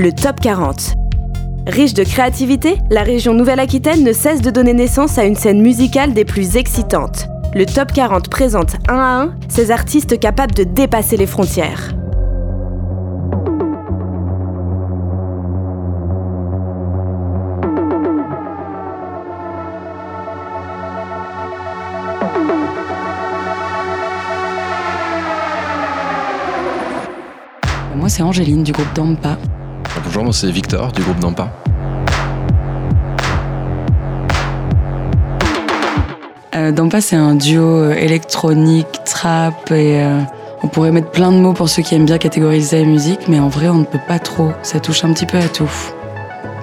le Top 40. Riche de créativité, la région Nouvelle-Aquitaine ne cesse de donner naissance à une scène musicale des plus excitantes. Le Top 40 présente un à un ces artistes capables de dépasser les frontières. Moi, c'est Angéline du groupe Dampa. Bonjour, moi c'est Victor du groupe Dampa. Euh, Dampa, c'est un duo euh, électronique, trap et euh, on pourrait mettre plein de mots pour ceux qui aiment bien catégoriser la musique, mais en vrai, on ne peut pas trop. Ça touche un petit peu à tout.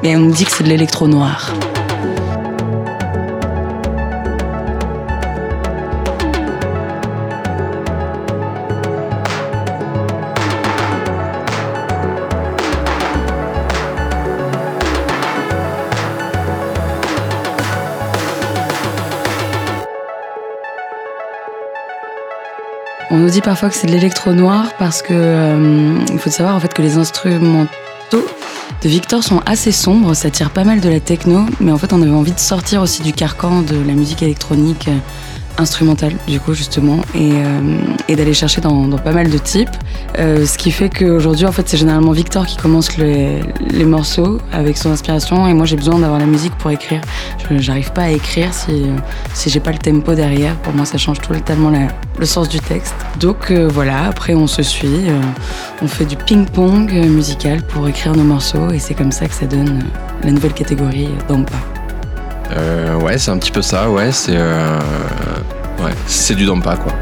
Et on nous dit que c'est de l'électro noir. Nous dit parfois que c'est de l'électro noir parce que euh, il faut savoir en fait que les instrumentaux de Victor sont assez sombres, ça tire pas mal de la techno, mais en fait on avait envie de sortir aussi du carcan de la musique électronique euh, instrumentale du coup justement et, euh, d'aller chercher dans, pas mal de types. Euh, ce qui fait qu'aujourd'hui en fait c'est généralement Victor qui commence les, morceaux avec son inspiration et moi j'ai besoin d'avoir la musique pour écrire. J'arrive pas à écrire si, si j'ai pas le tempo derrière. Pour moi ça change totalement la- le sens du texte. Donc euh, voilà, après on se suit, on fait du ping-pong musical pour écrire nos morceaux et c'est comme ça que ça donne la nouvelle catégorie Dampa. Ouais, c'est un petit peu ça, ouais, c'est. Ouais, c'est du Dampa quoi.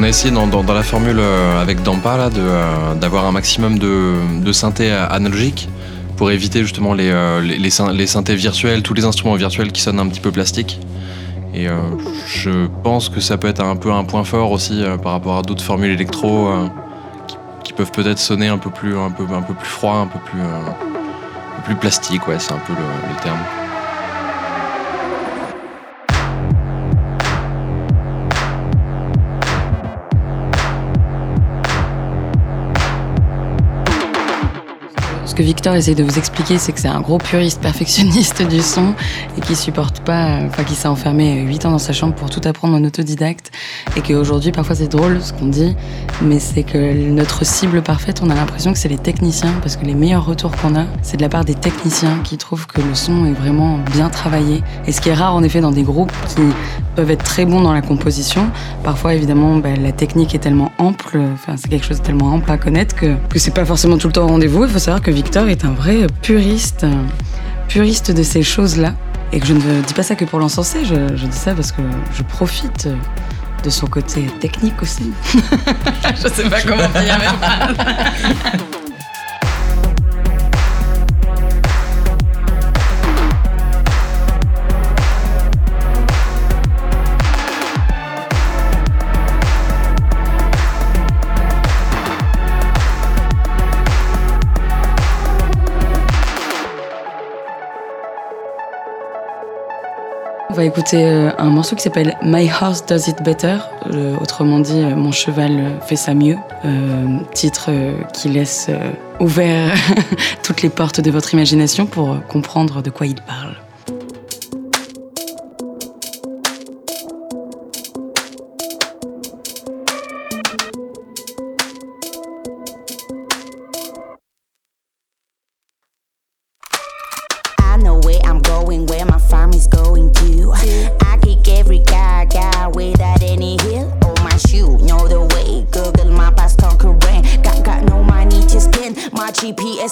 On a essayé dans, la formule euh, avec Dampa là, euh, d'avoir un maximum de, de synthé analogique pour éviter justement les, euh, les synthés virtuels, tous les instruments virtuels qui sonnent un petit peu plastique. Et euh, je pense que ça peut être un peu un point fort aussi euh, par rapport à d'autres formules électro euh, qui, peuvent peut-être sonner un peu plus, froid, un peu plus, plus plastique, ouais, c'est un peu le terme. Que Victor essaye de vous expliquer, c'est que c'est un gros puriste perfectionniste du son et qui supporte pas, euh, enfin qui s'est enfermé 8 ans dans sa chambre pour tout apprendre en autodidacte et qu'aujourd'hui parfois c'est drôle ce qu'on dit, mais c'est que notre cible parfaite, on a l'impression que c'est les techniciens parce que les meilleurs retours qu'on a, c'est de la part des techniciens qui trouvent que le son est vraiment bien travaillé. Et ce qui est rare en effet dans des groupes qui peuvent être très bons dans la composition. Parfois évidemment bah, la technique est tellement ample, c'est quelque chose de tellement ample à connaître que, que c'est pas forcément tout le temps au rendez-vous. Il faut savoir que Victor est un vrai puriste, puriste de ces choses-là. Et que je ne dis pas ça que pour l'encenser, je, dis ça parce que je profite de son côté technique aussi. je sais pas comment dire même. On va écouter euh, un morceau qui s'appelle My Horse Does It Better, euh, autrement dit euh, Mon cheval fait ça mieux, titre qui laisse ouvert toutes les portes de votre imagination pour comprendre de quoi il parle.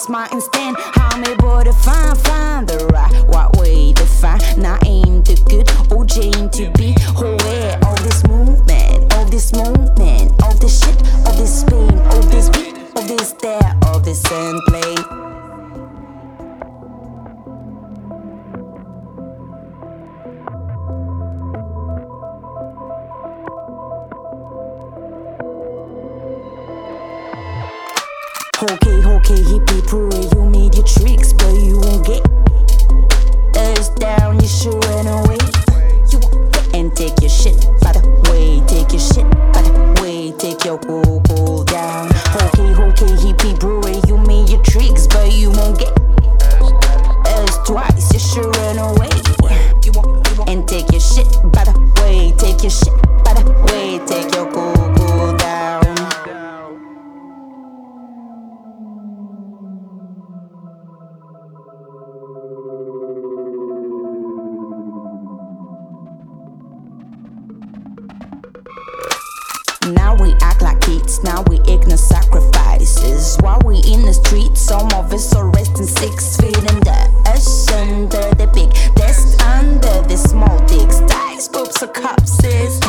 My instant. Okay, okay, hippie parade, you made your tricks, but you won't get us down. You should run away. You won't get and take your shit by the way, take your shit by the way, take your cool cool down. Okay, okay, hippie parade, you made your tricks, but you won't get Now we act like kids, now we ignore sacrifices. While we in the streets, some of us are resting six feet under us, under the big desk, under the small dicks, dice, scopes, or corpses.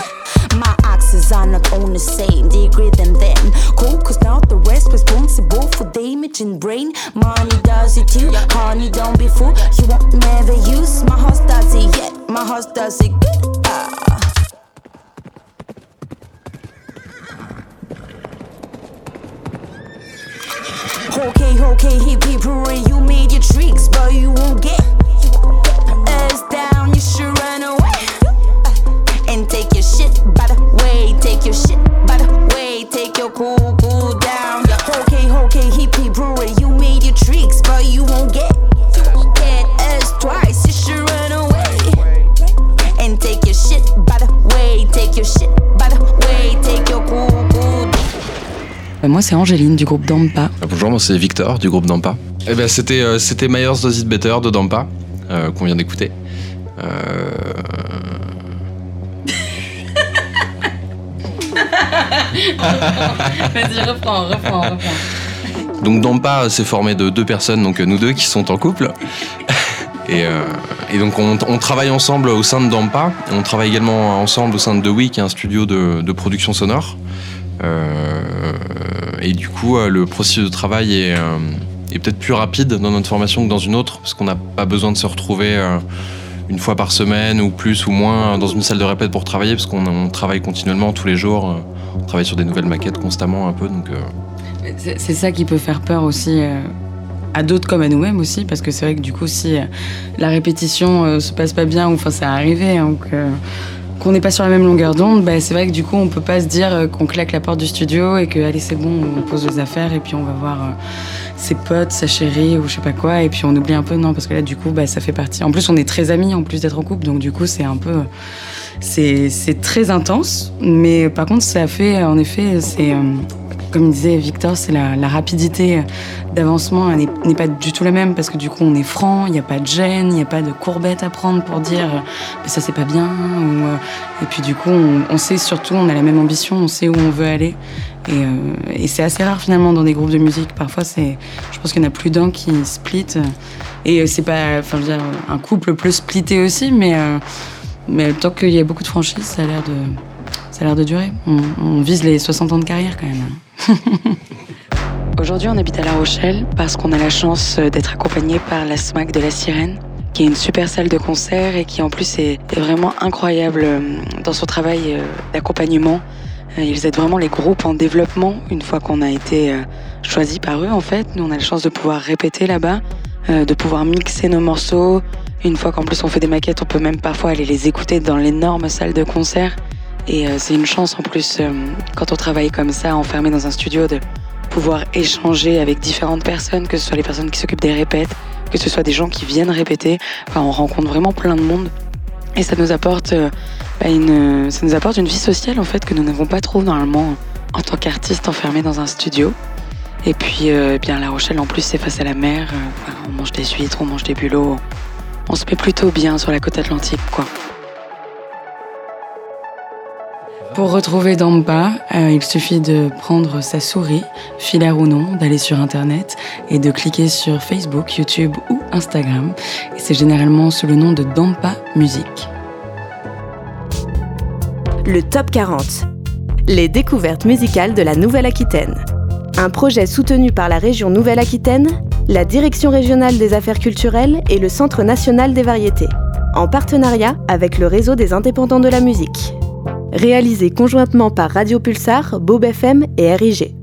My axes are not on the same degree than them. Cool, cause now the rest responsible for damage in brain. Money does it too, honey, don't be fool. You won't never use my house does it yet, my house does it good. Ah. Okay, okay, hippie parade, you made your tricks, but you won't get us down. Moi, c'est Angéline du groupe Dampa. Euh, Bonjour, moi c'est Victor du groupe Dampa. Eh ben, c'était euh, c'était Myers Does It Better de Dampa euh, qu'on vient d'écouter. Euh, Vas-y, reprends, reprends, reprends. donc Dampa s'est formé de deux personnes, donc euh, nous deux qui sont en couple. Et, euh, et donc on, on travaille ensemble au sein de Dampa. On travaille également ensemble au sein de The Week, un studio de, de production sonore. Euh, et du coup, euh, le processus de travail est, euh, est peut-être plus rapide dans notre formation que dans une autre, parce qu'on n'a pas besoin de se retrouver une fois par semaine ou plus ou moins dans une salle de répète pour travailler, parce qu'on on travaille continuellement tous les jours. On travaille sur des nouvelles maquettes constamment un peu, donc C'est ça qui peut faire peur aussi à d'autres comme à nous-mêmes aussi, parce que c'est vrai que du coup, si la répétition se passe pas bien, ou enfin ça arrivé, hein, qu'on n'est pas sur la même longueur d'onde, bah, c'est vrai que du coup, on peut pas se dire euh, qu'on claque la porte du studio et que allez, c'est bon, on pose les affaires et puis on va voir euh, ses potes, sa chérie ou je sais pas quoi, et puis on oublie un peu, non, parce que là, du coup, bah, ça fait partie. En plus, on est très amis en plus d'être en couple, donc du coup, c'est un peu. C'est très intense, mais par contre, ça fait, en effet, c'est. Comme disait Victor, c'est la, rapidité d'avancement n'est pas du tout la même parce que du coup on est franc, il n'y a pas de gêne, il n'y a pas de courbette à prendre pour dire euh, ça c'est pas bien. euh, et puis du coup on, sait surtout, on a la même ambition, on sait où on veut aller. Et, euh, et c'est assez rare finalement dans des groupes de musique. Parfois c'est, je pense qu'il y en a plus d'un qui split. Et c'est pas, enfin je veux dire, un couple peut splitter aussi, mais, tant qu'il y a beaucoup de franchise, ça a l'air de, ça a l'air de durer. On vise les 60 ans de carrière quand même. Aujourd'hui, on habite à La Rochelle parce qu'on a la chance d'être accompagné par la SMAC de la Sirène, qui est une super salle de concert et qui en plus est, vraiment incroyable euh, dans son travail euh, d'accompagnement. Euh, Ils aident vraiment les groupes en développement une fois qu'on a été choisi par eux en fait. Nous, on a la chance de pouvoir répéter là-bas, de pouvoir mixer nos morceaux. Une fois qu'en plus on fait des maquettes, on peut même parfois aller les écouter dans l'énorme salle de concert. Et euh, c'est une chance en plus, euh, quand on travaille comme ça, enfermé dans un studio, de pouvoir échanger avec différentes personnes, que ce soit les personnes qui s'occupent des répètes, que ce soit des gens qui viennent répéter. Enfin, on rencontre vraiment plein de monde. Et ça nous apporte, euh, bah, une, ça nous apporte une vie sociale en fait que nous n'avons pas trop normalement en tant qu'artiste enfermé dans un studio. Et puis, euh, bien La Rochelle en plus c'est face à la mer. on mange des huîtres, on mange des bulots. On se met plutôt bien sur la côte atlantique, quoi. Pour retrouver Dampa, euh, il suffit de prendre sa souris, filaire ou non, d'aller sur Internet et de cliquer sur Facebook, YouTube ou Instagram. C'est généralement sous le nom de Dampa Musique. Le Top 40. Les découvertes musicales de la Nouvelle-Aquitaine. Un projet soutenu par la région Nouvelle-Aquitaine, la Direction régionale des affaires culturelles et le Centre national des variétés, en partenariat avec le réseau des indépendants de la musique. Réalisé conjointement par Radio Pulsar, Bob FM et RIG.